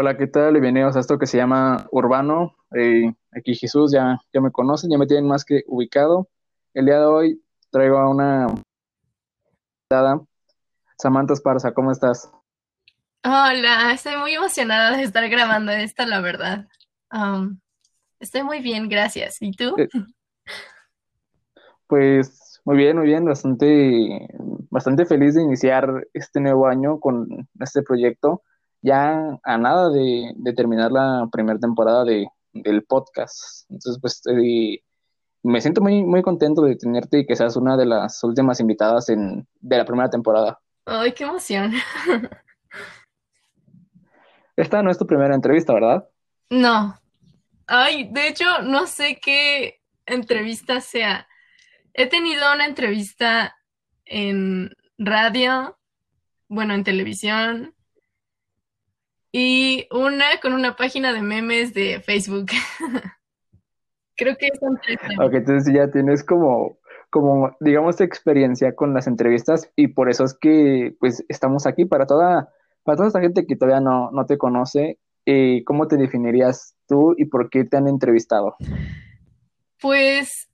Hola, ¿qué tal? Bienvenidos a esto que se llama Urbano. Eh, aquí Jesús, ya, ya me conocen, ya me tienen más que ubicado. El día de hoy traigo a una Samantha Esparza, ¿cómo estás? Hola, estoy muy emocionada de estar grabando esto, la verdad. Um, estoy muy bien, gracias. ¿Y tú? Eh, pues muy bien, muy bien, bastante, bastante feliz de iniciar este nuevo año con este proyecto ya a nada de, terminar la primera temporada de, del podcast. Entonces, pues me siento muy, muy contento de tenerte y que seas una de las últimas invitadas en, de la primera temporada. ¡Ay, qué emoción! Esta no es tu primera entrevista, ¿verdad? No. Ay, de hecho, no sé qué entrevista sea. He tenido una entrevista en radio, bueno, en televisión, y una con una página de memes de Facebook. Creo que tres. Ok, entonces ya tienes como, como, digamos, experiencia con las entrevistas y por eso es que, pues, estamos aquí para toda, para toda esta gente que todavía no, no te conoce. Eh, ¿Cómo te definirías tú y por qué te han entrevistado? Pues,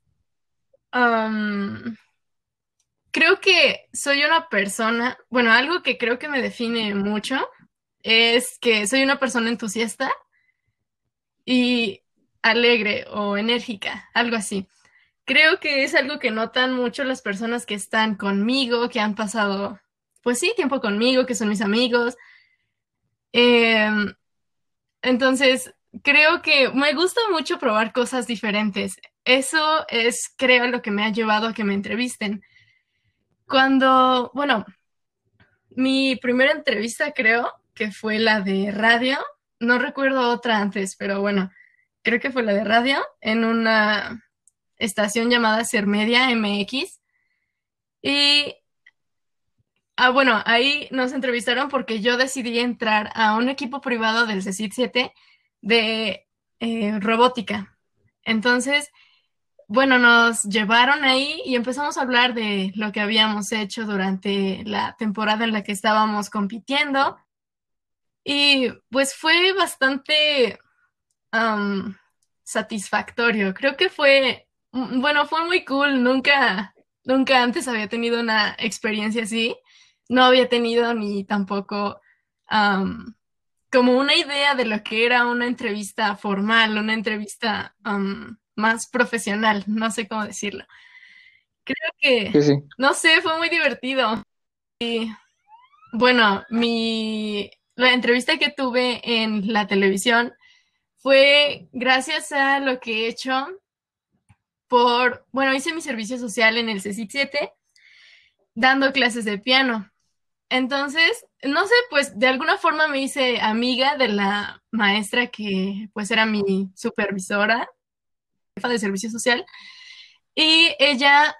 creo que soy una persona, bueno, algo que creo que me define mucho es que soy una persona entusiasta y alegre o enérgica, algo así. Creo que es algo que notan mucho las personas que están conmigo, que han pasado, pues sí, tiempo conmigo, que son mis amigos. Em, entonces, creo que me gusta mucho probar cosas diferentes. Eso es, creo, lo que me ha llevado a que me entrevisten. Cuando, bueno, mi primera entrevista, creo, que fue la de radio. No recuerdo otra antes, pero bueno, creo que fue la de radio en una estación llamada Sermedia MX. Y, ah, bueno, ahí nos entrevistaron porque yo decidí entrar a un equipo privado del CECIT 7 de eh, robótica. Entonces, bueno, nos llevaron ahí y empezamos a hablar de lo que habíamos hecho durante la temporada en la que estábamos compitiendo y pues fue bastante satisfactorio. Creo que fue, mm, bueno, fue muy cool. Nunca, nunca antes había tenido una experiencia así. No había tenido ni tampoco como una idea de lo que era una entrevista formal, una entrevista más profesional, no sé cómo decirlo. Creo que, no sé, fue muy divertido. Y bueno, mi la entrevista que tuve en la televisión fue gracias a lo que he hecho por, bueno, hice mi servicio social en el CECIT 7 dando clases de piano. Entonces, no sé, pues de alguna forma me hice amiga de la maestra que pues era mi supervisora, jefa de servicio social, y ella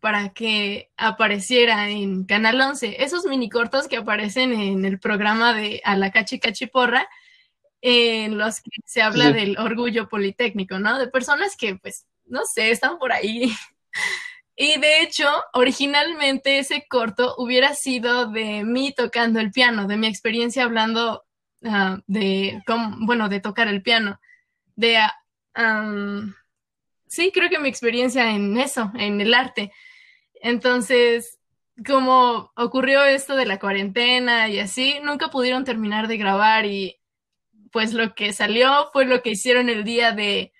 para que apareciera en Canal 11. Esos mini cortos que aparecen en el programa de A la Cachi Cachiporra, en los que se habla del orgullo politécnico, ¿no? De personas que, pues, no sé, están por ahí. Y de hecho, originalmente ese corto hubiera sido de mí tocando el piano, de mi experiencia hablando ah, de, cómo, bueno, de tocar el piano, de... Ah, sí, creo que mi experiencia en eso, en el arte. Entonces, como ocurrió esto de la cuarentena y así, nunca pudieron terminar de grabar y pues lo que salió fue lo que hicieron el día de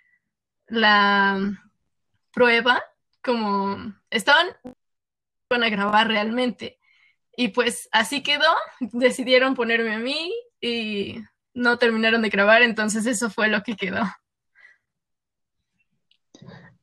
la prueba, como estaban van a grabar realmente. Y pues así quedó, decidieron ponerme a mí y no terminaron de grabar, entonces eso fue lo que quedó.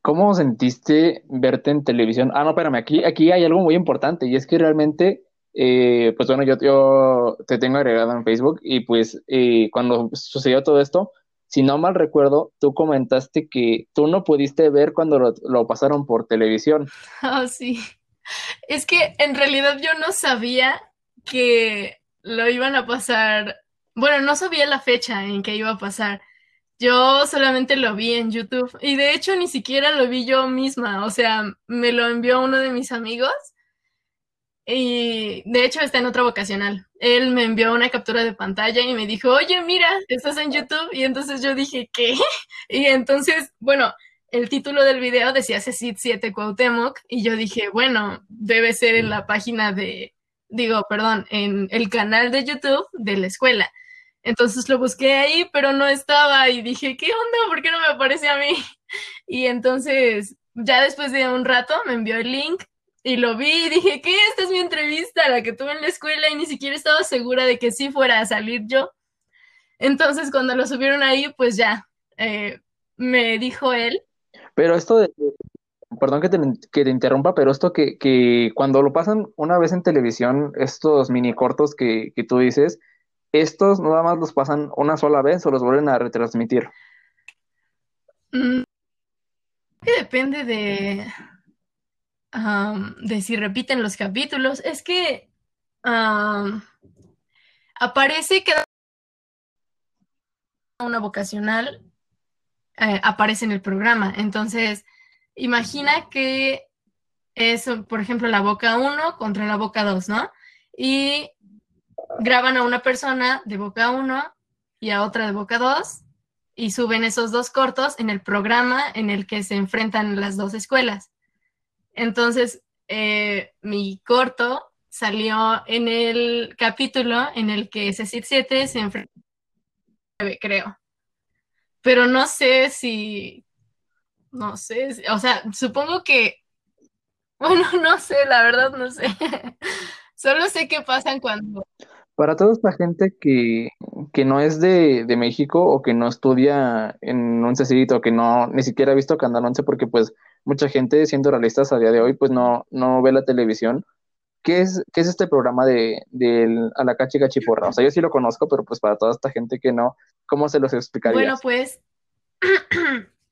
¿Cómo sentiste verte en televisión? Ah, no, espérame, aquí, aquí hay algo muy importante y es que realmente, eh, pues bueno, yo, te tengo agregado en Facebook y pues eh, cuando sucedió todo esto, si no mal recuerdo, tú comentaste que tú no pudiste ver cuando lo, pasaron por televisión. Ah, sí. Es que en realidad yo no sabía que lo iban a pasar, bueno, no sabía la fecha en que iba a pasar. Yo solamente lo vi en YouTube y de hecho ni siquiera lo vi yo misma, o sea, me lo envió uno de mis amigos y de hecho está en otra vocacional. Él me envió una captura de pantalla y me dijo, oye, mira, estás en YouTube. Y entonces yo dije, ¿qué? Y entonces, bueno, el título del video decía CECIT 7 Cuauhtémoc y yo dije, bueno, debe ser en la página de, digo, perdón, en el canal de YouTube de la escuela. Entonces lo busqué ahí, pero no estaba y dije, ¿qué onda? ¿Por qué no me aparece a mí? Y entonces, ya después de un rato, me envió el link y lo vi y dije, ¿qué? Esta es mi entrevista, la que tuve en la escuela y ni siquiera estaba segura de que sí fuera a salir yo. Entonces, cuando lo subieron ahí, pues ya, eh, me dijo él. Pero esto de, perdón que te, que te interrumpa, pero esto que, que, cuando lo pasan una vez en televisión, estos mini cortos que, que tú dices, estos nada más los pasan una sola vez o los vuelven a retransmitir. Mm, que depende de, de si repiten los capítulos, es que aparece que una vocacional eh, aparece en el programa. Entonces, imagina que es, por ejemplo, la boca 1 contra la boca 2, ¿no? Y graban a una persona de boca 1 y a otra de boca 2 y suben esos dos cortos en el programa en el que se enfrentan las dos escuelas. Entonces, eh, mi corto salió en el capítulo en el que CECIT 7 se enfrenta, creo. Pero no sé si, no sé, o sea, supongo que, bueno, no sé, la verdad no sé. Solo sé qué pasan cuando... Para toda esta gente que, que no es de, de, México o que no estudia en un CECIT o que no ni siquiera ha visto Canal 11 porque pues mucha gente, siendo realistas a día de hoy, pues no, no ve la televisión. ¿Qué es, qué es este programa de, de Alacachi Gachiporra? O sea, yo sí lo conozco, pero pues para toda esta gente que no, ¿cómo se los explicaría? Bueno, pues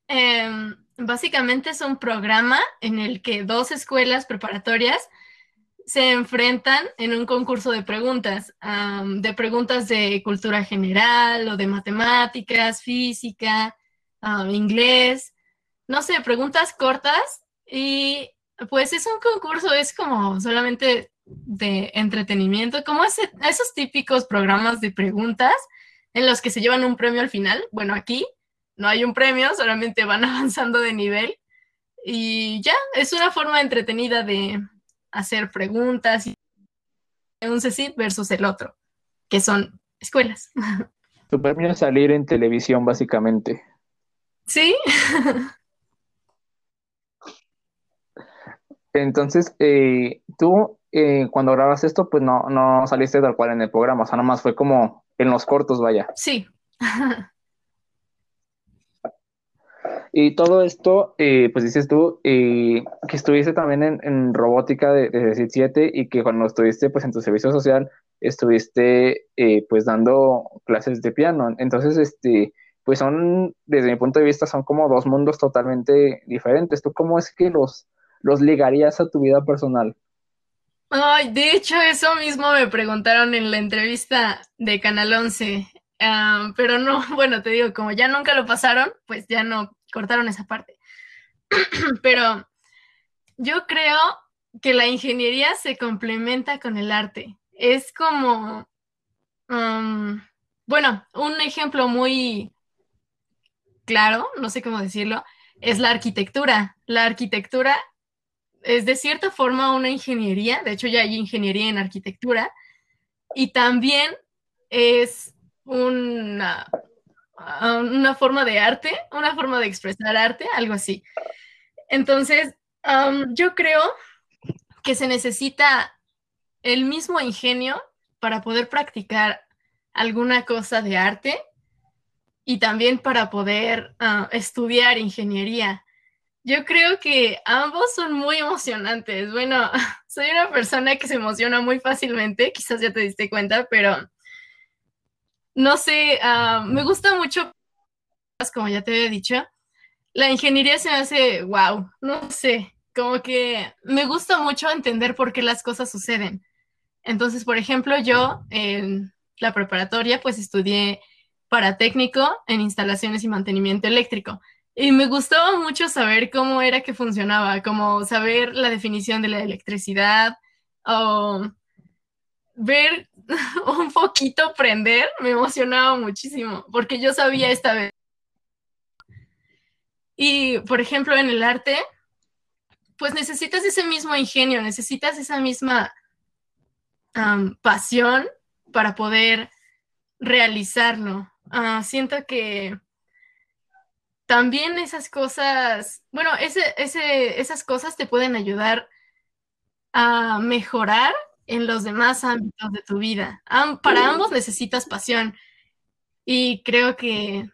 eh, básicamente es un programa en el que dos escuelas preparatorias se enfrentan en un concurso de preguntas, de preguntas de cultura general o de matemáticas, física, inglés no sé, preguntas cortas y pues es un concurso, es como solamente de entretenimiento, como esos típicos programas de preguntas en los que se llevan un premio al final. Bueno, aquí no hay un premio, solamente van avanzando de nivel y ya, es una forma entretenida de hacer preguntas. Un CECIT versus el otro, que son escuelas. Tu premio es salir en televisión, básicamente. Sí. Entonces, eh, tú eh, cuando grabas esto, pues no, no saliste tal cual en el programa, o sea, nomás fue como en los cortos, vaya. Sí. y todo esto, eh, pues dices tú, que estuviste también en, robótica de, de 7 y que cuando estuviste pues en tu servicio social, estuviste pues dando clases de piano. Entonces, este, pues son, desde mi punto de vista, son como dos mundos totalmente diferentes. ¿Tú cómo es que los los ligarías a tu vida personal? Ay, de hecho, eso mismo me preguntaron en la entrevista de Canal 11, pero no, bueno, te digo, como ya nunca lo pasaron, pues ya no cortaron esa parte. pero yo creo que la ingeniería se complementa con el arte. Es como, bueno, un ejemplo muy claro, no sé cómo decirlo, es la arquitectura. La arquitectura es de cierta forma una ingeniería, de hecho ya hay ingeniería en arquitectura, y también es una, una forma de arte, una forma de expresar arte, algo así. Entonces, yo creo que se necesita el mismo ingenio para poder practicar alguna cosa de arte y también para poder ah, estudiar ingeniería. Yo creo que ambos son muy emocionantes. Bueno, soy una persona que se emociona muy fácilmente, quizás ya te diste cuenta, pero no sé, ah, me gusta mucho, como ya te había dicho, la ingeniería se hace, wow, no sé, como que me gusta mucho entender por qué las cosas suceden. Entonces, por ejemplo, yo en la preparatoria pues estudié para técnico en instalaciones y mantenimiento eléctrico. Y me gustaba mucho saber cómo era que funcionaba, como saber la definición de la electricidad, o ver un poquito prender me emocionaba muchísimo, porque yo sabía esta vez. Y, por ejemplo, en el arte, pues necesitas ese mismo ingenio, necesitas esa misma pasión para poder realizarlo. Ah, siento que también esas cosas, bueno, ese, esas cosas te pueden ayudar a mejorar en los demás ámbitos de tu vida. para ambos necesitas pasión y creo que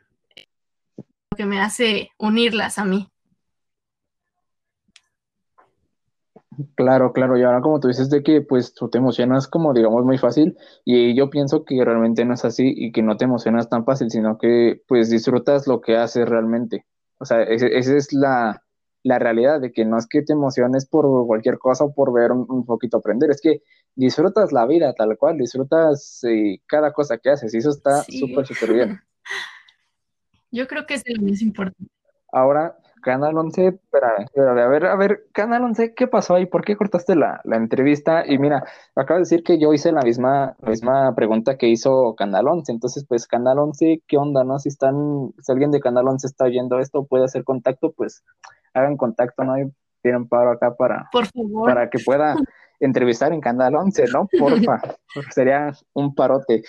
lo que me hace unirlas a mí. Claro, claro, y ahora como tú dices de que pues tú te emocionas como digamos muy fácil y yo pienso que realmente no es así y que no te emocionas tan fácil, sino que pues disfrutas lo que haces realmente. O sea, esa es la, realidad de que no es que te emociones por cualquier cosa o por ver un, poquito aprender, es que disfrutas la vida tal cual, disfrutas eh, cada cosa que haces y eso está súper, súper bien. Yo creo que es lo más importante. Ahora, Canal 11, espera, a ver, a ver, Canal 11, ¿qué pasó ahí? ¿Por qué cortaste la, entrevista? Y mira, acabo de decir que yo hice la misma, misma pregunta que hizo Canal 11, entonces, pues, Canal 11, ¿qué onda, no? Si están, si alguien de Canal 11 está oyendo esto, puede hacer contacto, pues, hagan contacto, ¿no? Y tienen paro acá para, para que pueda entrevistar en Canal 11, ¿no? Porfa, sería un parote.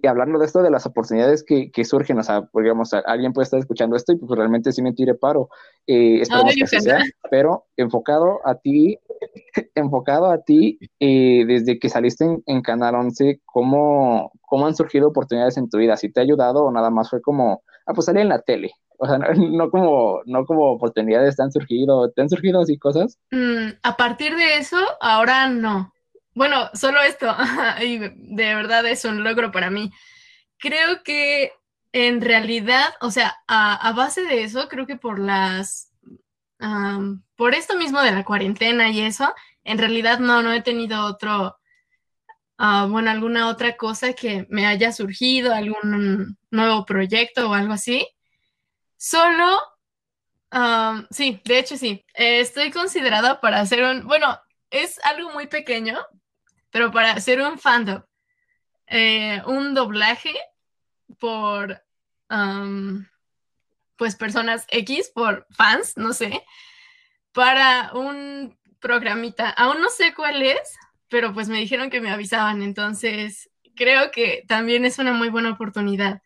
y hablando de esto, de las oportunidades que, surgen, o sea, digamos, alguien puede estar escuchando esto y pues realmente sí me tire paro. Eh, esperemos que sea, pero enfocado a ti, enfocado a ti, eh, desde que saliste en, Canal 11, ¿cómo, ¿cómo han surgido oportunidades en tu vida? ¿Si te ha ayudado o nada más fue como, ah, pues salí en la tele? O sea, no, como, no como oportunidades han surgido, ¿te han surgido así cosas? Mm, a partir de eso, ahora no. Bueno, solo esto, y de verdad es un logro para mí. Creo que en realidad, o sea, a, base de eso, creo que por las, por esto mismo de la cuarentena y eso, en realidad no, no he tenido otro, ah, bueno, alguna otra cosa que me haya surgido, algún nuevo proyecto o algo así. Solo, sí, de hecho sí, estoy considerada para hacer un, bueno, es algo muy pequeño, pero para hacer un fandom, eh, un doblaje por, pues, personas X, por fans, no sé, para un programita. Aún no sé cuál es, pero pues me dijeron que me avisaban, entonces creo que también es una muy buena oportunidad.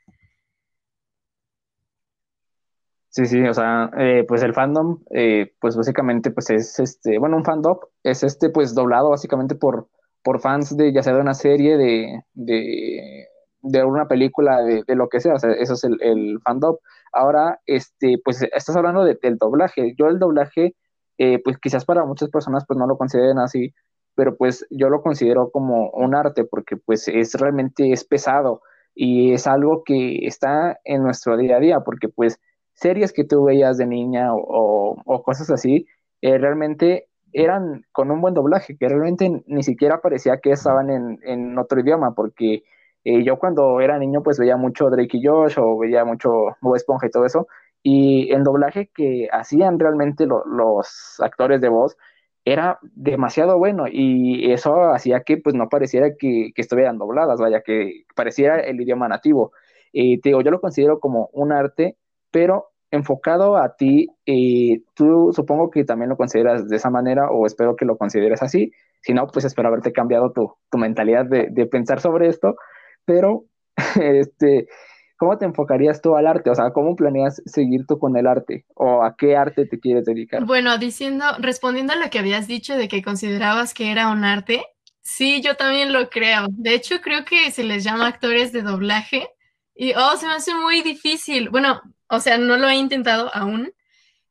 Sí, sí, o sea, eh, pues el fandom, eh, pues básicamente, pues es este, bueno, un fandom es este, pues doblado básicamente por, por fans de ya sea de una serie, de, de, una película, de, lo que sea, o sea, eso es el, el fandom. Ahora, este, pues estás hablando del doblaje. Yo el doblaje, eh, pues quizás para muchas personas pues no lo consideren así, pero pues yo lo considero como un arte porque pues es realmente es pesado y es algo que está en nuestro día a día porque pues series que tú veías de niña o, cosas así, eh, realmente eran con un buen doblaje, que realmente ni siquiera parecía que estaban en, otro idioma, porque eh, yo cuando era niño pues veía mucho Drake y Josh o veía mucho Bob Esponja y todo eso, y el doblaje que hacían realmente los actores de voz era demasiado bueno y eso hacía que pues no pareciera que, estuvieran dobladas, vaya, que pareciera el idioma nativo. y te digo, yo lo considero como un arte, pero enfocado a ti, y tú supongo que también lo consideras de esa manera o espero que lo consideres así. Si no, pues espero haberte cambiado tu, mentalidad de, pensar sobre esto. Pero, este, ¿cómo te enfocarías tú al arte? O sea, ¿cómo planeas seguir tú con el arte? ¿O a qué arte te quieres dedicar? Bueno, diciendo, respondiendo a lo que habías dicho de que considerabas que era un arte, sí, yo también lo creo. De hecho, creo que se les llama actores de doblaje. Y, oh, se me hace muy difícil. Bueno, o sea, no lo he intentado aún,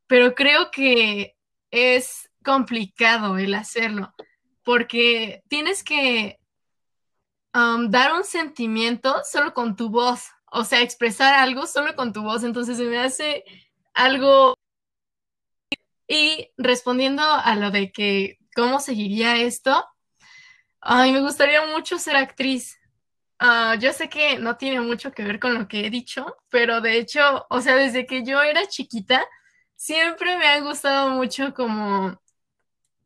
pero creo que es complicado el hacerlo, porque tienes que um, dar un sentimiento solo con tu voz, o sea, expresar algo solo con tu voz, entonces se me hace algo... Y respondiendo a lo de que cómo seguiría esto, ay, me gustaría mucho ser actriz. Ah, yo sé que no tiene mucho que ver con lo que he dicho, pero de hecho, o sea, desde que yo era chiquita, siempre me ha gustado mucho como,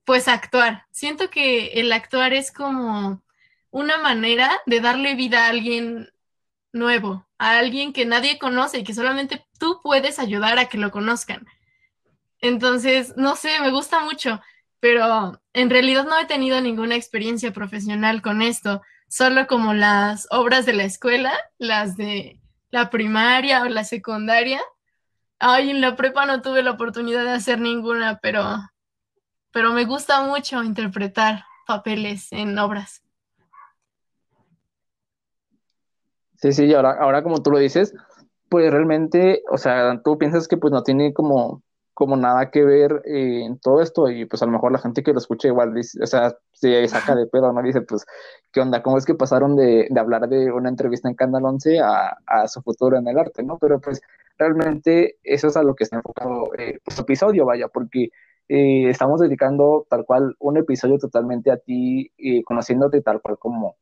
pues actuar. Siento que el actuar es como una manera de darle vida a alguien nuevo, a alguien que nadie conoce y que solamente tú puedes ayudar a que lo conozcan. Entonces, no sé, me gusta mucho, pero en realidad no he tenido ninguna experiencia profesional con esto, solo como las obras de la escuela, las de la primaria o la secundaria. Ay, en la prepa no tuve la oportunidad de hacer ninguna, pero, pero me gusta mucho interpretar papeles en obras. Sí, sí, y ahora, ahora como tú lo dices, pues realmente, o sea, tú piensas que pues no tiene como, como nada que ver eh, en todo esto y pues a lo mejor la gente que lo escucha igual dice, o sea, se saca de pedo, ¿no? Dice, pues, ¿qué onda? ¿Cómo es que pasaron de, de hablar de una entrevista en Canal 11 a, a, su futuro en el arte, ¿no? Pero pues realmente eso es a lo que está enfocado eh, pues, episodio, vaya, porque eh, estamos dedicando tal cual un episodio totalmente a ti, eh, conociéndote tal cual como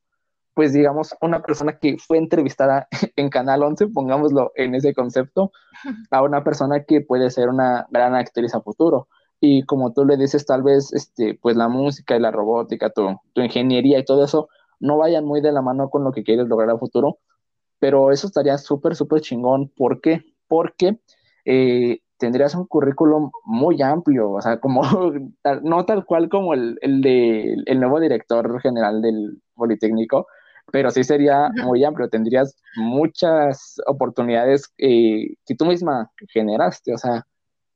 pues digamos, una persona que fue entrevistada en Canal 11, pongámoslo en ese concepto, a una persona que puede ser una gran actriz a futuro. Y como tú le dices, tal vez, este, pues la música y la robótica, tu, tu ingeniería y todo eso, no vayan muy de la mano con lo que quieres lograr a futuro, pero eso estaría súper, súper chingón. ¿Por qué? Porque eh, tendrías un currículum muy amplio, o sea, como, no tal cual como el, el de el nuevo director general del Politécnico, pero sí sería muy amplio, tendrías muchas oportunidades eh, que tú misma generaste, o sea,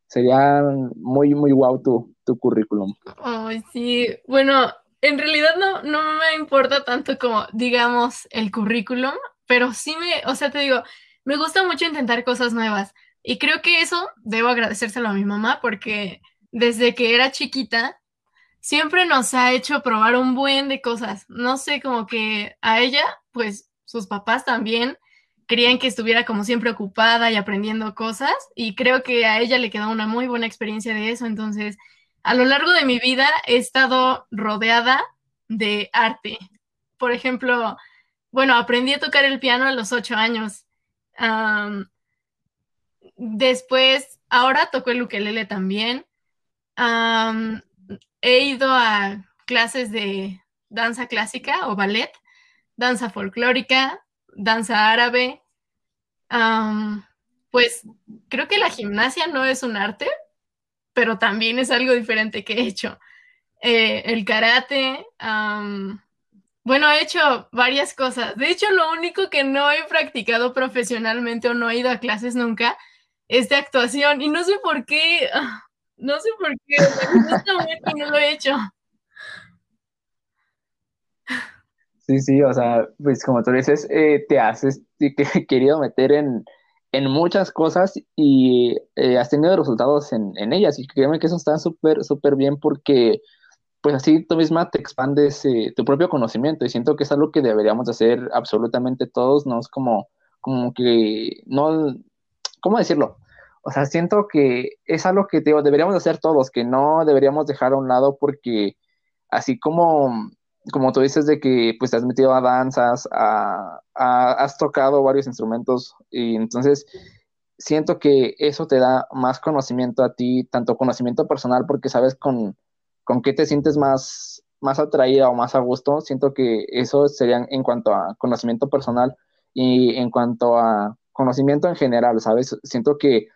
sería muy, muy guau tu, tu currículum. Ay, sí, bueno, en realidad no, no me importa tanto como, digamos, el currículum, pero sí me, o sea, te digo, me gusta mucho intentar cosas nuevas y creo que eso debo agradecérselo a mi mamá porque desde que era chiquita siempre nos ha hecho probar un buen de cosas. No sé, como que a ella, pues sus papás también querían que estuviera como siempre ocupada y aprendiendo cosas y creo que a ella le quedó una muy buena experiencia de eso. Entonces, a lo largo de mi vida he estado rodeada de arte. Por ejemplo, bueno, aprendí a tocar el piano a los ocho años. después, ahora toco el ukelele también he ido a clases de danza clásica o ballet, danza folclórica, danza árabe. pues creo que la gimnasia no es un arte, pero también es algo diferente que he hecho. Eh, el karate, bueno, he hecho varias cosas. De hecho, lo único que no he practicado profesionalmente o no he ido a clases nunca es de actuación. Y no sé por qué. No sé por qué, no lo he hecho. Sí, sí, o sea, pues como tú dices, eh, te has querido meter en, muchas cosas y eh, has tenido resultados en, ellas. Y créeme que eso está súper, súper bien porque pues así tú misma te expandes eh, tu propio conocimiento y siento que es algo que deberíamos hacer absolutamente todos, no es como, como que, no, ¿cómo decirlo? O sea, siento que es algo que digo, deberíamos hacer todos, que no deberíamos dejar a un lado porque así como, como tú dices de que pues te has metido a danzas, a, has tocado varios instrumentos y entonces siento que eso te da más conocimiento a ti, tanto conocimiento personal porque sabes con, con qué te sientes más, más atraída o más a gusto. Siento que eso sería en cuanto a conocimiento personal y en cuanto a conocimiento en general, ¿sabes? Siento que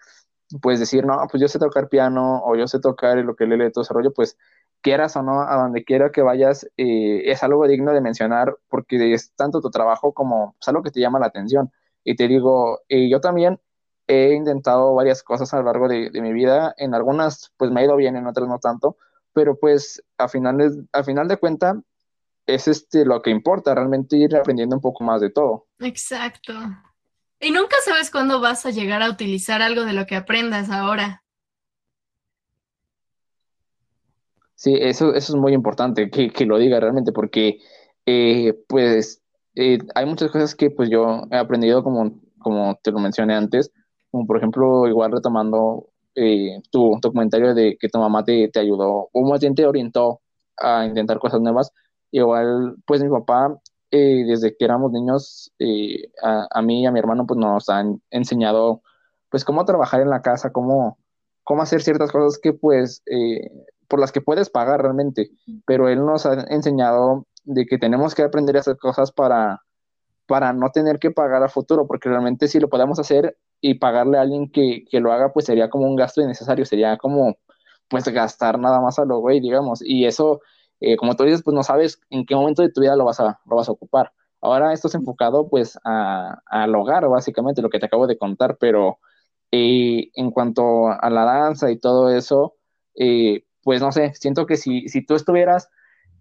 pues decir, no, pues yo sé tocar piano o yo sé tocar lo que le todo ese rollo, pues quieras o no, a donde quiera que vayas, eh, es algo digno de mencionar porque es tanto tu trabajo como pues, algo que te llama la atención. Y te digo, eh, yo también he intentado varias cosas a lo largo de, mi vida, en algunas pues me ha ido bien, en otras no tanto, pero pues a final, a final de cuenta es este lo que importa, realmente ir aprendiendo un poco más de todo. Exacto. Y nunca sabes cuándo vas a llegar a utilizar algo de lo que aprendas ahora. Sí, eso, es muy importante que, lo diga realmente, porque eh, pues eh, hay muchas cosas que pues yo he aprendido como, como te lo mencioné antes, como por ejemplo, igual retomando eh, tu, tu, de que tu mamá te, te ayudó, o más bien te orientó a intentar cosas nuevas, igual pues mi papá eh, desde que éramos niños, eh, a, mí y a mi hermano, pues nos han enseñado, pues, cómo trabajar en la casa, cómo, cómo hacer ciertas cosas que, pues, eh, por las que puedes pagar realmente, pero él nos ha enseñado de que tenemos que aprender a hacer cosas para, para no tener que pagar a futuro, porque realmente si lo podemos hacer y pagarle a alguien que, que lo haga, pues sería como un gasto innecesario, sería como pues gastar nada más a lo güey, digamos, y eso, eh, como tú dices, pues no sabes en qué momento de tu vida lo vas a, lo vas a ocupar. Ahora esto es enfocado pues a, al hogar, básicamente, lo que te acabo de contar, pero eh, en cuanto a la danza y todo eso, eh, pues no sé, siento que si, si tú estuvieras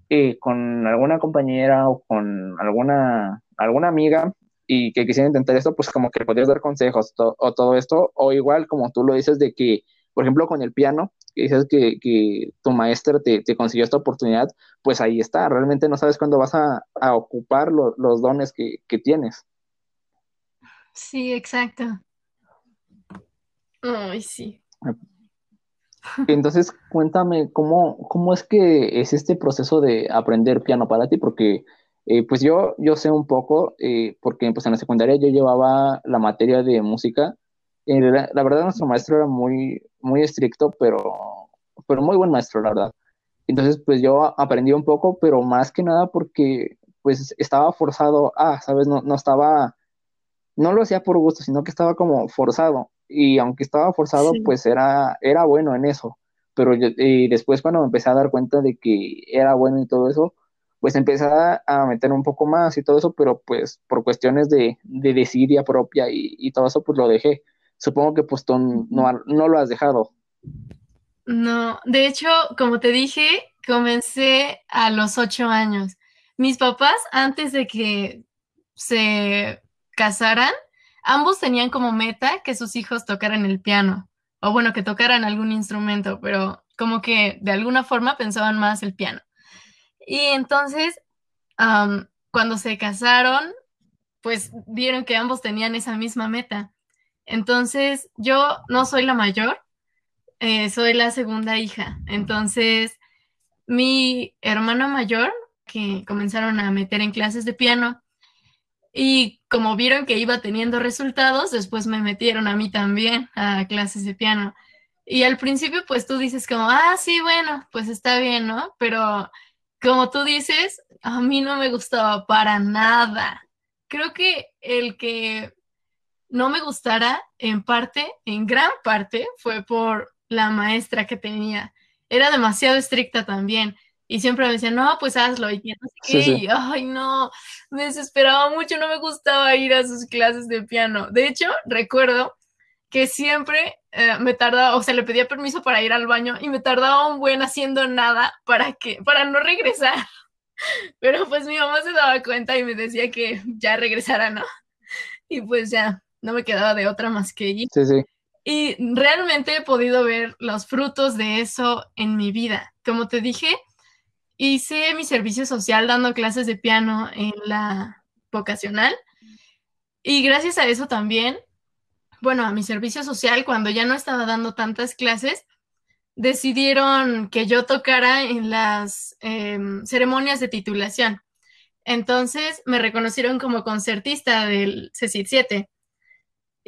eh, con alguna compañera o con alguna, alguna amiga y que quisiera intentar esto, pues como que podrías dar consejos o todo esto, o igual como tú lo dices de que, por ejemplo, con el piano, dices que, que tu maestra te, te, consiguió esta oportunidad, pues ahí está, realmente no sabes cuándo vas a, a ocupar lo, los dones que, que tienes. Sí, exacto. Ay, sí. Entonces, cuéntame, ¿cómo, ¿cómo es que es este proceso de aprender piano para ti? Porque, eh, pues yo, yo sé un poco, eh, porque pues en la secundaria yo llevaba la materia de música. La, la, verdad, nuestro maestro era muy, muy estricto, pero, pero muy buen maestro, la verdad. Entonces, pues yo aprendí un poco, pero más que nada porque, pues, estaba forzado a, ¿sabes? No, no estaba, no lo hacía por gusto, sino que estaba como forzado y aunque estaba forzado, sí. pues era, era bueno en eso. Pero yo, y después cuando me empecé a dar cuenta de que era bueno y todo eso, pues empecé a, a meter un poco más y todo eso, pero pues por cuestiones de, de desidia propia y, y, todo eso, pues lo dejé. Supongo que pues tú no, no lo has dejado. No, de hecho, como te dije, comencé a los ocho años. Mis papás, antes de que se casaran, ambos tenían como meta que sus hijos tocaran el piano, o bueno, que tocaran algún instrumento, pero como que de alguna forma pensaban más el piano. Y entonces, um, cuando se casaron, pues vieron que ambos tenían esa misma meta. Entonces, yo no soy la mayor, eh, soy la segunda hija. Entonces, mi hermana mayor, que comenzaron a meter en clases de piano, y como vieron que iba teniendo resultados, después me metieron a mí también a clases de piano. Y al principio, pues tú dices como, ah, sí, bueno, pues está bien, ¿no? Pero como tú dices, a mí no me gustaba para nada. Creo que el que no me gustara, en parte, en gran parte, fue por la maestra que tenía. Era demasiado estricta también. Y siempre me decían, no, pues hazlo. Y no sé qué. Sí, sí. Y, ay, no, me desesperaba mucho, no me gustaba ir a sus clases de piano. De hecho, recuerdo que siempre eh, me tardaba, o sea, le pedía permiso para ir al baño y me tardaba un buen haciendo nada para que, para no regresar. Pero pues mi mamá se daba cuenta y me decía que ya regresara, ¿no? Y pues ya, no me quedaba de otra más que ir. Sí, sí. Y realmente he podido ver los frutos de eso en mi vida. Como te dije, hice mi servicio social dando clases de piano en la vocacional. Y gracias a eso también, bueno, a mi servicio social, cuando ya no estaba dando tantas clases, decidieron que yo tocara en las eh, ceremonias de titulación. Entonces me reconocieron como concertista del CECIT 7.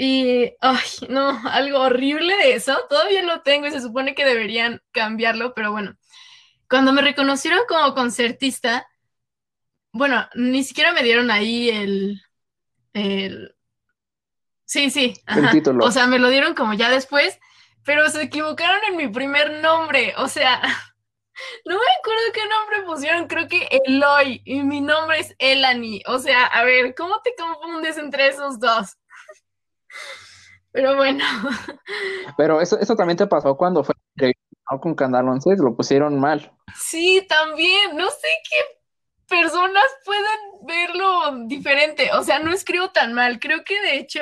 Y, ay, no, algo horrible de eso. Todavía lo tengo y se supone que deberían cambiarlo, pero bueno, cuando me reconocieron como concertista, bueno, ni siquiera me dieron ahí el, el sí, sí, ajá. el título. O sea, me lo dieron como ya después, pero se equivocaron en mi primer nombre, o sea, no me acuerdo qué nombre pusieron, creo que Eloy, y mi nombre es Elani, o sea, a ver, ¿cómo te confundes entre esos dos? Pero bueno. Pero eso, eso también te pasó cuando fue con Canal 11, lo pusieron mal. Sí, también. No sé qué personas pueden verlo diferente. O sea, no escribo tan mal. Creo que de hecho,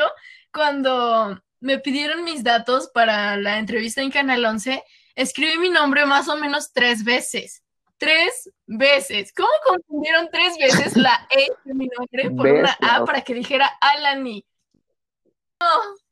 cuando me pidieron mis datos para la entrevista en Canal 11, escribí mi nombre más o menos tres veces. Tres veces. ¿Cómo confundieron tres veces la E de mi nombre por una A para que dijera Alani? No.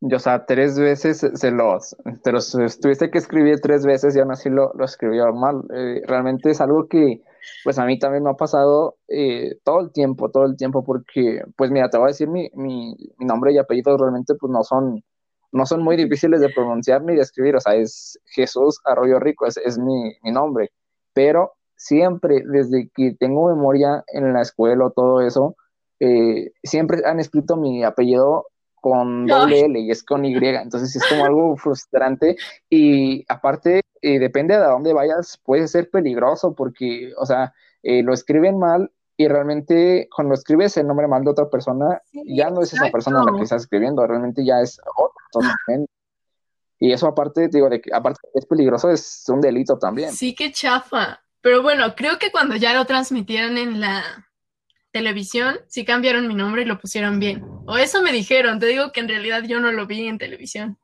Yo, o sea, tres veces se los, te los tuviste que escribir tres veces y aún así lo, lo escribió mal. Eh, realmente es algo que, pues a mí también me ha pasado eh, todo el tiempo, todo el tiempo, porque, pues mira, te voy a decir, mi, mi, nombre y apellido realmente pues no son no son muy difíciles de pronunciar ni de escribir, o sea, es Jesús Arroyo Rico, es, es mi, mi, nombre, pero siempre, desde que tengo memoria en la escuela o todo eso, eh, siempre han escrito mi apellido con doble L y es con Y, entonces es como algo frustrante y aparte, eh, depende de a dónde vayas, puede ser peligroso porque, o sea, eh, lo escriben mal y realmente cuando escribes el nombre mal de otra persona, ya no es esa persona la que estás escribiendo, realmente ya es otra Y eso aparte, digo, de que aparte es peligroso, es un delito también. Sí, qué chafa. Pero bueno, creo que cuando ya lo transmitieron en la televisión, sí cambiaron mi nombre y lo pusieron bien. O eso me dijeron, te digo que en realidad yo no lo vi en televisión.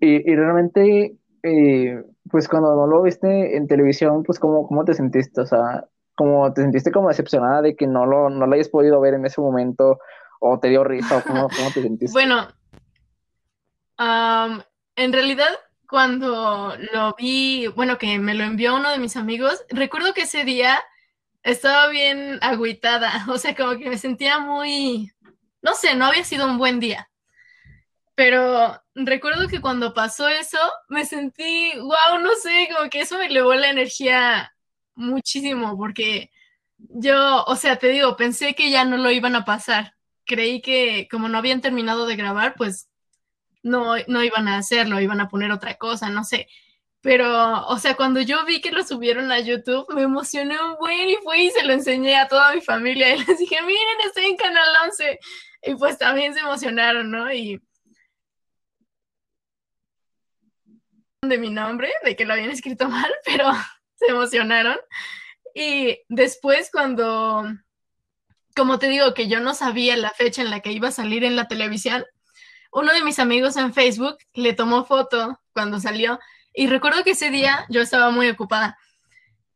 Y, y realmente eh, pues cuando no lo viste en televisión, pues ¿cómo, cómo te sentiste? O sea, ¿cómo te sentiste como decepcionada de que no lo, no lo hayas podido ver en ese momento? ¿O te dio risa? ¿O cómo, cómo te sentiste? Bueno, en realidad cuando lo vi, bueno, que me lo envió uno de mis amigos, recuerdo que ese día estaba bien agüitada, o sea, como que me sentía muy, no sé, no había sido un buen día. Pero recuerdo que cuando pasó eso, me sentí, wow, no sé, como que eso me elevó la energía muchísimo, porque yo, o sea, te digo, pensé que ya no lo iban a pasar. Creí que como no habían terminado de grabar, pues no, no iban a hacerlo, iban a poner otra cosa, no sé. Pero, o sea, cuando yo vi que lo subieron a YouTube, me emocioné un buen y fui y se lo enseñé a toda mi familia y les dije, miren, estoy en Canal 11. Y pues también se emocionaron, ¿no? Y de mi nombre, de que lo habían escrito mal, pero se emocionaron. Y después cuando, como te digo, que yo no sabía la fecha en la que iba a salir en la televisión, uno de mis amigos en Facebook le tomó foto cuando salió y recuerdo que ese día yo estaba muy ocupada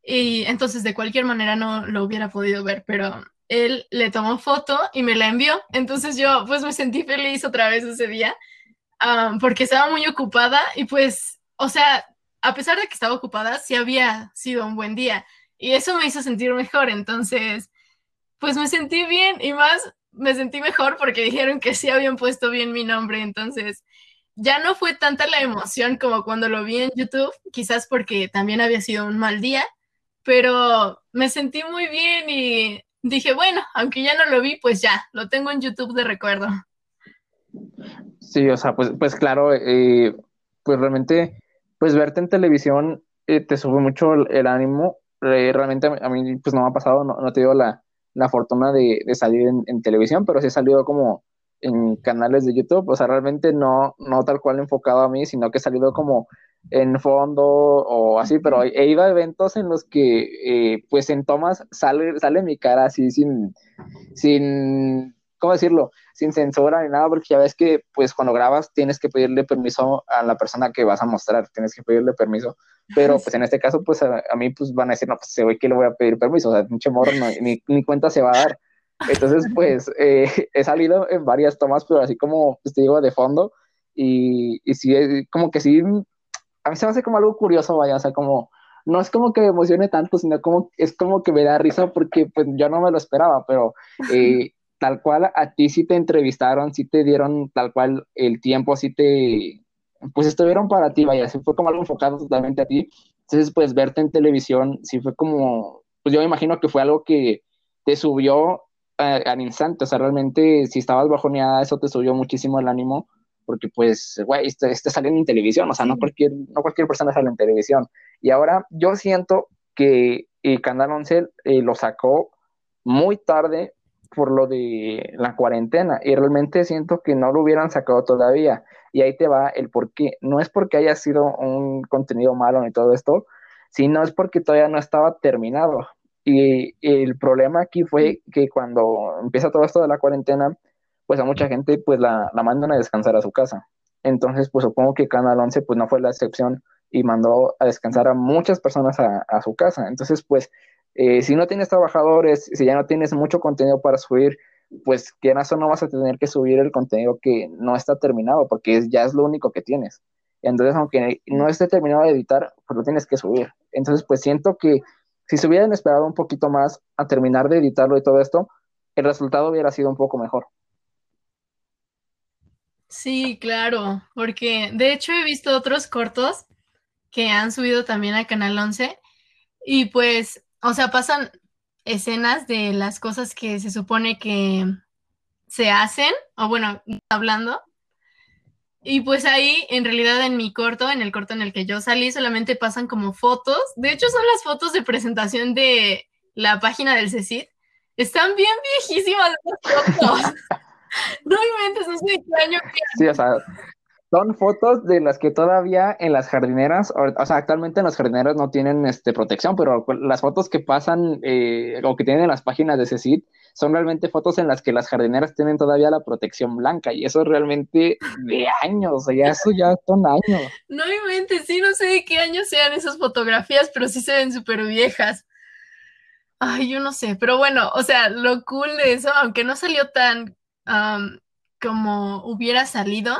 y entonces de cualquier manera no lo hubiera podido ver, pero él le tomó foto y me la envió. Entonces yo pues me sentí feliz otra vez ese día porque estaba muy ocupada y pues o sea, a pesar de que estaba ocupada, sí había sido un buen día y eso me hizo sentir mejor. Entonces, pues me sentí bien y más me sentí mejor porque dijeron que sí habían puesto bien mi nombre. Entonces, ya no fue tanta la emoción como cuando lo vi en YouTube, quizás porque también había sido un mal día, pero me sentí muy bien y dije, bueno, aunque ya no lo vi, pues ya, lo tengo en YouTube de recuerdo. Sí, o sea, pues, pues claro, eh, pues realmente pues verte en televisión eh, te sube mucho el, ánimo. Eh, realmente a mí, pues no me ha pasado, no, no he tenido la, la fortuna de, de salir en, televisión, pero sí he salido como en canales de YouTube, o sea, realmente no, no tal cual enfocado a mí, sino que he salido como en fondo o así, pero he ido a eventos en los que, eh, pues en tomas sale, sale mi cara así sin, sin ¿cómo decirlo? Sin censura ni nada, porque ya ves que, pues, cuando grabas tienes que pedirle permiso a la persona que vas a mostrar, tienes que pedirle permiso, pero, pues, en este caso, pues, a, mí, pues, van a decir, no, pues, se ve que le voy a pedir permiso, o sea, pinche morro, ni, ni, cuenta se va a dar. Entonces, pues, eh, he salido en varias tomas, pero así como, pues, te digo, de fondo, y, y sí, como que sí, a mí se me hace como algo curioso, vaya, o sea, como, no es como que me emocione tanto, sino como es como que me da risa porque pues yo no me lo esperaba, pero eh, tal cual a ti sí te entrevistaron, sí te dieron tal cual el tiempo, sí te, pues estuvieron para ti, vaya, sí fue como algo enfocado totalmente a ti. Entonces, pues verte en televisión, sí fue como, pues yo me imagino que fue algo que te subió eh, al instante, o sea, realmente si estabas bajoneada, eso te subió muchísimo el ánimo, porque pues, güey, este, este sale en televisión, o sea, no cualquier, no cualquier persona sale en televisión. Y ahora yo siento que el Canal 11 eh, lo sacó muy tarde por lo de la cuarentena y realmente siento que no lo hubieran sacado todavía. Y ahí te va el por qué. No es porque haya sido un contenido malo ni todo esto, sino es porque todavía no estaba terminado. Y, el problema aquí fue que cuando empieza todo esto de la cuarentena, pues a mucha gente pues la, la mandan a descansar a su casa. Entonces, pues supongo que Canal 11 pues no fue la excepción y mandó a descansar a muchas personas a, a su casa. Entonces, pues eh, si no tienes trabajadores, si ya no tienes mucho contenido para subir, pues quieras o no vas a tener que subir el contenido que no está terminado, porque ya es lo único que tienes. Entonces, aunque no esté terminado de editar, pues lo tienes que subir. Entonces, pues siento que si se hubieran esperado un poquito más a terminar de editarlo y todo esto, el resultado hubiera sido un poco mejor. Sí, claro, porque de hecho he visto otros cortos que han subido también a Canal 11 y pues, o sea, pasan escenas de las cosas que se supone que se hacen, o bueno, hablando. Y pues ahí, en realidad, en mi corto, en el corto en el que yo salí, solamente pasan como fotos. De hecho, son las fotos de presentación de la página del CECID. Están bien viejísimas las fotos. No inventes, no sé qué año que... Sí, o sea, son fotos de las que todavía en las jardineras, o, sea, actualmente en las jardineras no tienen este, protección, pero las fotos que pasan eh, o que tienen en las páginas de CECID son realmente fotos en las que las jardineras tienen todavía la protección blanca y eso es realmente de años, o sea, eso ya son años. No inventes, sí, no sé de qué años sean esas fotografías, pero sí se ven súper viejas. Ay, yo no sé, pero bueno, o sea, lo cool de eso, aunque no salió tan como hubiera salido,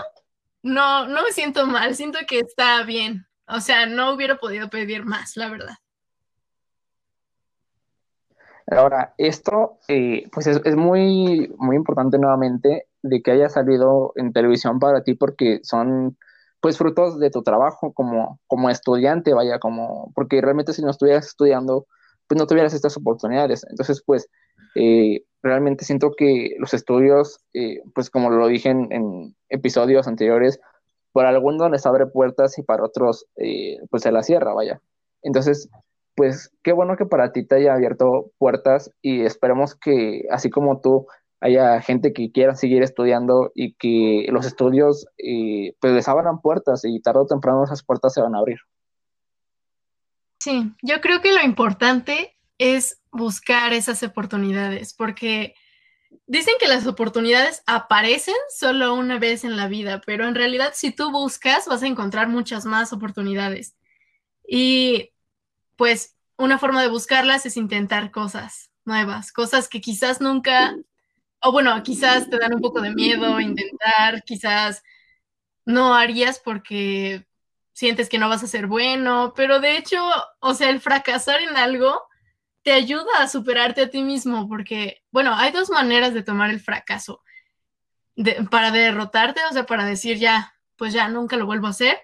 no, no me siento mal, siento que está bien. O sea, no hubiera podido pedir más, la verdad. Ahora, esto eh, pues es, es, muy, muy importante nuevamente de que haya salido en televisión para ti porque son pues frutos de tu trabajo como, como estudiante, vaya, como, porque realmente si no estuvieras estudiando, pues no tuvieras estas oportunidades. Entonces, pues, eh, realmente siento que los estudios, eh, pues como lo dije en, episodios anteriores, por algunos les abre puertas y para otros, eh, pues se la cierra, vaya. Entonces, pues qué bueno que para ti te haya abierto puertas y esperemos que así como tú haya gente que quiera seguir estudiando y que los estudios pues les abran puertas y tarde o temprano esas puertas se van a abrir. Sí, yo creo que lo importante es buscar esas oportunidades, porque dicen que las oportunidades aparecen solo una vez en la vida, pero en realidad si tú buscas vas a encontrar muchas más oportunidades. Y pues una forma de buscarlas es intentar cosas nuevas, cosas que quizás nunca, o bueno, quizás te dan un poco de miedo intentar, quizás no harías porque sientes que no vas a ser bueno, pero de hecho, o sea, el fracasar en algo te ayuda a superarte a ti mismo, porque, bueno, hay dos maneras de tomar el fracaso. para derrotarte, o sea, para decir ya, pues ya nunca lo vuelvo a hacer,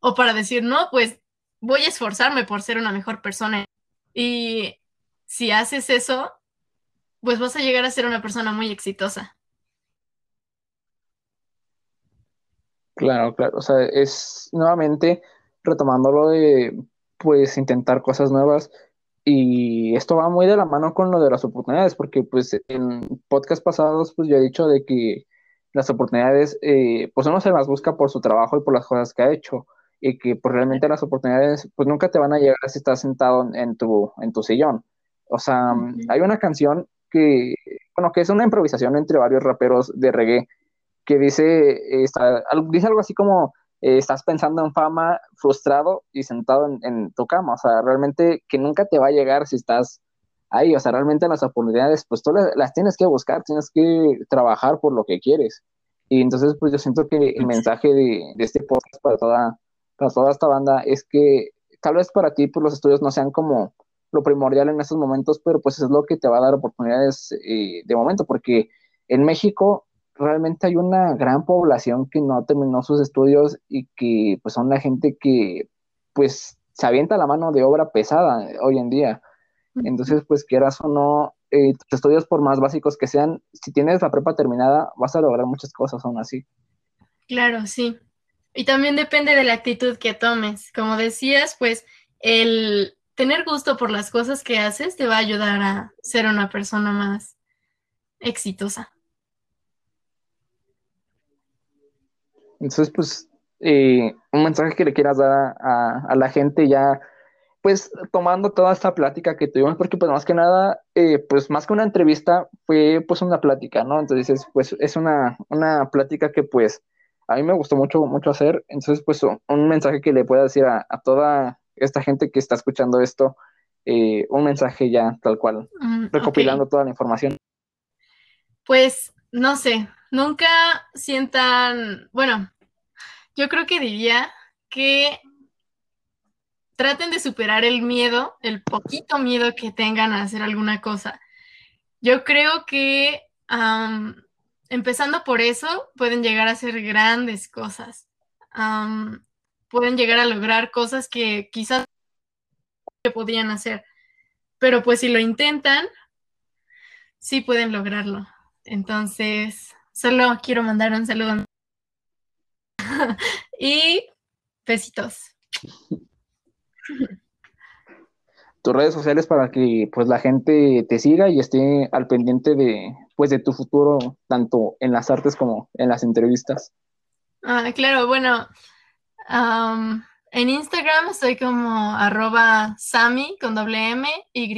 o para decir, no, pues voy a esforzarme por ser una mejor persona. Y si haces eso, pues vas a llegar a ser una persona muy exitosa. Claro, claro, o sea, es nuevamente retomándolo de, pues, intentar cosas nuevas y esto va muy de la mano con lo de las oportunidades, porque pues en podcast pasados pues yo he dicho de que las oportunidades, eh, pues uno se las busca por su trabajo y por las cosas que ha hecho, y que pues realmente las oportunidades pues nunca te van a llegar si estás sentado en tu, en tu sillón. O sea, hay una canción que, bueno, que es una improvisación entre varios raperos de reggae, que dice, está, dice algo así como, eh, estás pensando en fama frustrado y sentado en, tu cama, o sea, realmente que nunca te va a llegar si estás ahí, o sea, realmente las oportunidades, pues tú las, tienes que buscar, tienes que trabajar por lo que quieres. Y entonces, pues yo siento que el mensaje de, este podcast para toda, para toda esta banda es que tal vez para ti, pues los estudios no sean como lo primordial en estos momentos, pero pues es lo que te va a dar oportunidades eh, de momento, porque en México realmente hay una gran población que no terminó sus estudios y que pues son la gente que pues se avienta la mano de obra pesada hoy en día. Entonces, pues quieras o no, eh, tus estudios por más básicos que sean, si tienes la prepa terminada, vas a lograr muchas cosas aún así. Claro, sí. Y también depende de la actitud que tomes. Como decías, pues el tener gusto por las cosas que haces te va a ayudar a ser una persona más exitosa. Entonces, pues, eh, un mensaje que le quieras dar a, la gente ya, pues, tomando toda esta plática que tuvimos, porque pues más que nada, eh, pues más que una entrevista, fue pues una plática, ¿no? Entonces, pues es una, una plática que pues a mí me gustó mucho, mucho hacer. Entonces, pues un mensaje que le pueda decir a, toda esta gente que está escuchando esto, eh, un mensaje ya tal cual, mm, recopilando toda la información. Pues, no sé, nunca sientan, bueno, yo creo que diría que traten de superar el miedo, el poquito miedo que tengan a hacer alguna cosa. Yo creo que empezando por eso, pueden llegar a hacer grandes cosas. pueden llegar a lograr cosas que quizás podían hacer. Pero pues si lo intentan, sí pueden lograrlo. Entonces, solo quiero mandar un saludo. y besitos. Tus redes sociales para que pues la gente te siga y esté al pendiente de pues de tu futuro tanto en las artes como en las entrevistas. Ah, claro, bueno, en Instagram estoy como arroba Sami con doble M, Y,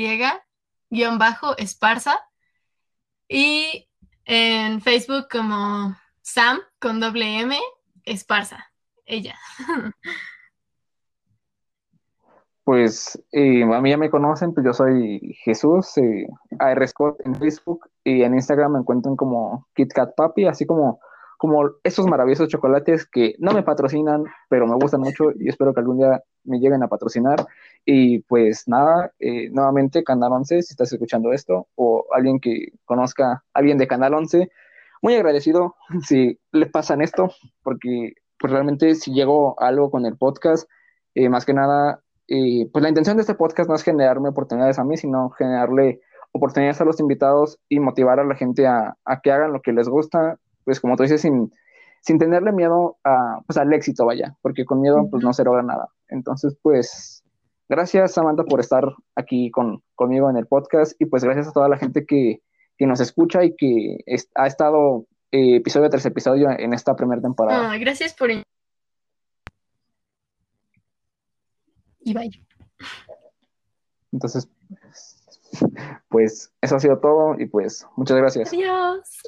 guion bajo, esparza. Y en Facebook como Sam con doble M, esparza, ella. Pues eh, a mí ya me conocen, pues yo soy Jesús, eh, AR Scott en Facebook y en Instagram me encuentran como KitKat Papi, así como como esos maravillosos chocolates que no me patrocinan, pero me gustan mucho y espero que algún día me lleguen a patrocinar. Y pues nada, eh, nuevamente Canal 11, si estás escuchando esto, o alguien que conozca a alguien de Canal 11, muy agradecido si le pasan esto, porque pues realmente si llego algo con el podcast, eh, más que nada, eh, pues la intención de este podcast no es generarme oportunidades a mí, sino generarle oportunidades a los invitados y motivar a la gente a que hagan lo que les gusta, pues como tú dices, sin, sin tenerle miedo a, pues, al éxito, vaya, porque con miedo pues no se logra nada. Entonces, pues, gracias Samantha por estar aquí con, conmigo en el podcast y pues gracias a toda la gente que, que nos escucha y que ha estado eh, episodio tras episodio en esta primera temporada. Ah, gracias por... Y bye. Entonces, pues eso ha sido todo y pues muchas gracias. Adiós.